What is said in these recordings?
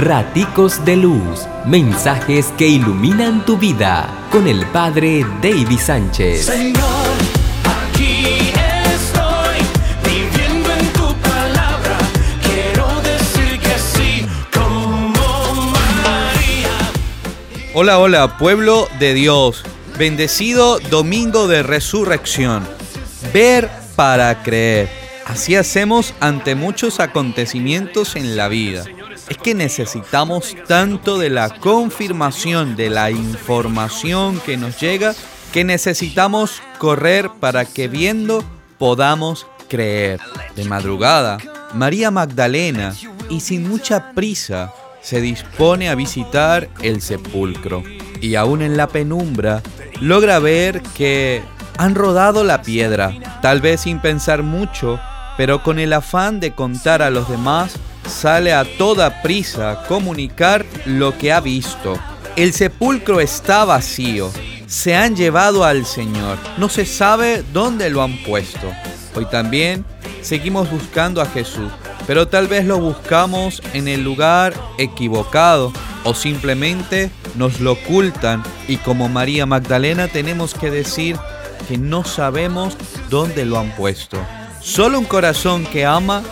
Raticos de Luz, mensajes que iluminan tu vida con el Padre David Sánchez. Señor, aquí estoy, viviendo en tu palabra. Quiero decir que sí, como María. Hola, hola, pueblo de Dios. Bendecido domingo de resurrección. Ver para creer. Así hacemos ante muchos acontecimientos en la vida. Es que necesitamos tanto de la confirmación de la información que nos llega que necesitamos correr para que viendo podamos creer. De madrugada, María Magdalena, y sin mucha prisa, se dispone a visitar el sepulcro. Y aún en la penumbra, logra ver que han rodado la piedra, tal vez sin pensar mucho, pero con el afán de contar a los demás, sale a toda prisa a comunicar lo que ha visto. El sepulcro está vacío, se han llevado al Señor, no se sabe dónde lo han puesto. Hoy también seguimos buscando a Jesús, pero tal vez lo buscamos en el lugar equivocado o simplemente nos lo ocultan y como María Magdalena tenemos que decir que no sabemos dónde lo han puesto. Solo un corazón que ama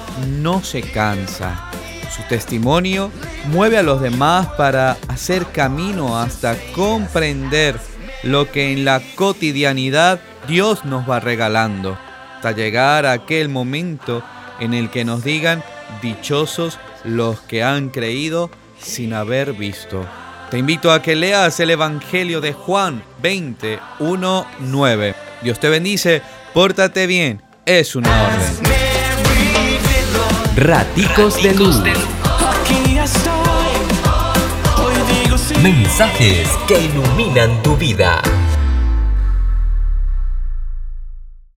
no se cansa. Su testimonio mueve a los demás para hacer camino hasta comprender lo que en la cotidianidad Dios nos va regalando, hasta llegar a aquel momento en el que nos digan dichosos los que han creído sin haber visto. Te invito a que leas el Evangelio de Juan 20, 1, 9. Dios te bendice, pórtate bien, es una orden. Raticos de Luz, Aquí estoy, hoy digo sí. mensajes que iluminan tu vida